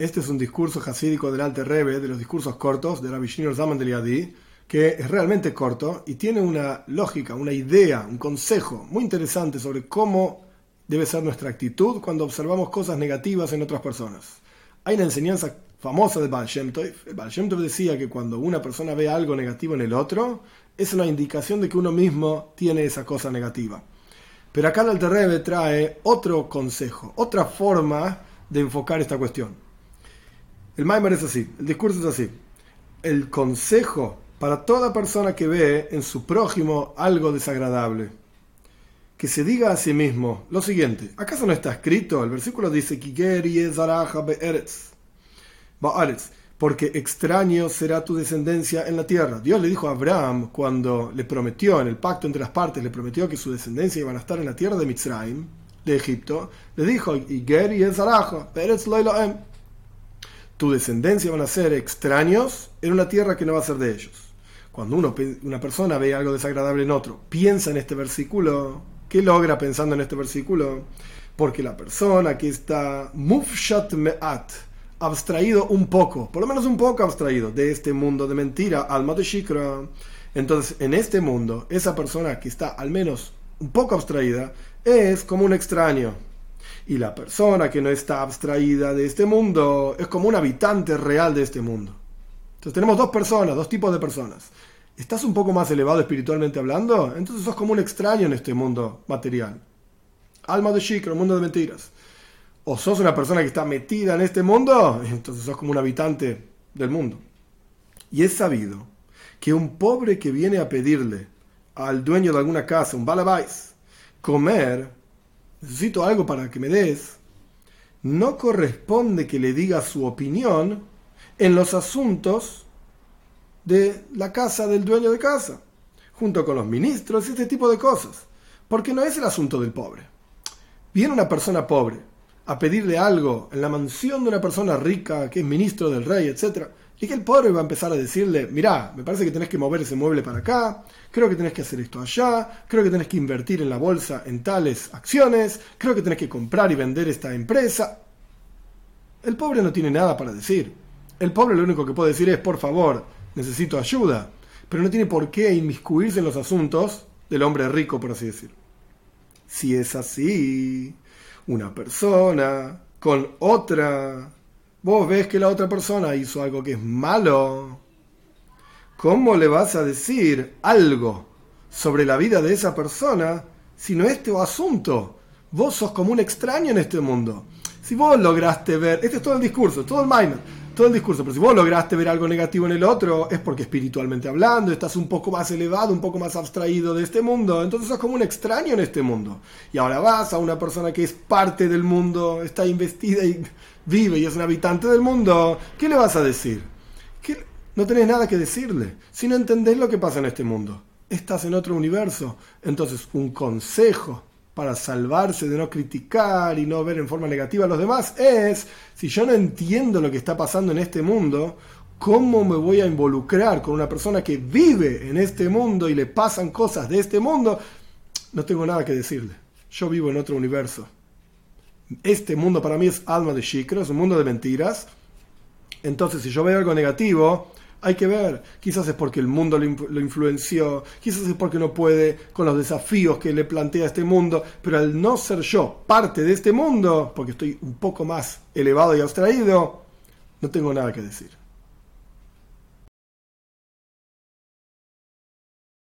Este es un discurso hasídico del Alte Rebbe, de los discursos cortos de Rabbi Shinor Zaman del Yadi, que es realmente corto y tiene una lógica, una idea, un consejo muy interesante sobre cómo debe ser nuestra actitud cuando observamos cosas negativas en otras personas. Hay una enseñanza famosa de Baal Shem decía que cuando una persona ve algo negativo en el otro, es una indicación de que uno mismo tiene esa cosa negativa. Pero acá el Alte Rebbe trae otro consejo, otra forma de enfocar esta cuestión. El Maimer es así, el discurso es así. El consejo para toda persona que ve en su prójimo algo desagradable, que se diga a sí mismo lo siguiente. ¿Acaso no está escrito? El versículo dice, porque extraño será tu descendencia en la tierra. Dios le dijo a Abraham cuando le prometió, en el pacto entre las partes, le prometió que su descendencia iba a estar en la tierra de Mitzrayim, de Egipto, le dijo, tu descendencia van a ser extraños en una tierra que no va a ser de ellos. Cuando uno, una persona ve algo desagradable en otro, piensa en este versículo, ¿qué logra pensando en este versículo? Porque la persona que está mufshat me'at, abstraído un poco, por lo menos un poco abstraído de este mundo de mentira, alma de shikra, entonces en este mundo, esa persona que está al menos un poco abstraída, es como un extraño y la persona que no está abstraída de este mundo es como un habitante real de este mundo. Entonces tenemos dos personas, dos tipos de personas. ¿Estás un poco más elevado espiritualmente hablando? Entonces sos como un extraño en este mundo material. Alma de un mundo de mentiras. O sos una persona que está metida en este mundo, entonces sos como un habitante del mundo. Y es sabido que un pobre que viene a pedirle al dueño de alguna casa, un balabais, comer, necesito algo para que me des, no corresponde que le diga su opinión en los asuntos de la casa del dueño de casa, junto con los ministros y este tipo de cosas, porque no es el asunto del pobre. Viene una persona pobre a pedirle algo en la mansión de una persona rica que es ministro del rey, etc. Y que el pobre va a empezar a decirle, mirá, me parece que tenés que mover ese mueble para acá, creo que tenés que hacer esto allá, creo que tenés que invertir en la bolsa en tales acciones, creo que tenés que comprar y vender esta empresa. El pobre no tiene nada para decir. El pobre lo único que puede decir es, por favor, necesito ayuda, pero no tiene por qué inmiscuirse en los asuntos del hombre rico, por así decir. Si es así, una persona con otra vos ves que la otra persona hizo algo que es malo, ¿cómo le vas a decir algo sobre la vida de esa persona si no es tu asunto? Vos sos como un extraño en este mundo. Si vos lograste ver, este es todo el discurso, todo el el discurso, pero si vos lograste ver algo negativo en el otro, es porque espiritualmente hablando, estás un poco más elevado, un poco más abstraído de este mundo, entonces sos como un extraño en este mundo. Y ahora vas a una persona que es parte del mundo, está investida y vive y es un habitante del mundo, ¿qué le vas a decir? No tenés nada que decirle. Si no entendés lo que pasa en este mundo, estás en otro universo. Entonces, un consejo para salvarse de no criticar y no ver en forma negativa a los demás es, si yo no entiendo lo que está pasando en este mundo, ¿cómo me voy a involucrar con una persona que vive en este mundo y le pasan cosas de este mundo? No tengo nada que decirle. Yo vivo en otro universo este mundo para mí es alma de shikra, es un mundo de mentiras. Entonces, si yo veo algo negativo, hay que ver. Quizás es porque el mundo lo, influenció, quizás es porque no puede con los desafíos que le plantea este mundo, pero al no ser yo parte de este mundo, porque estoy un poco más elevado y abstraído, no tengo nada que decir.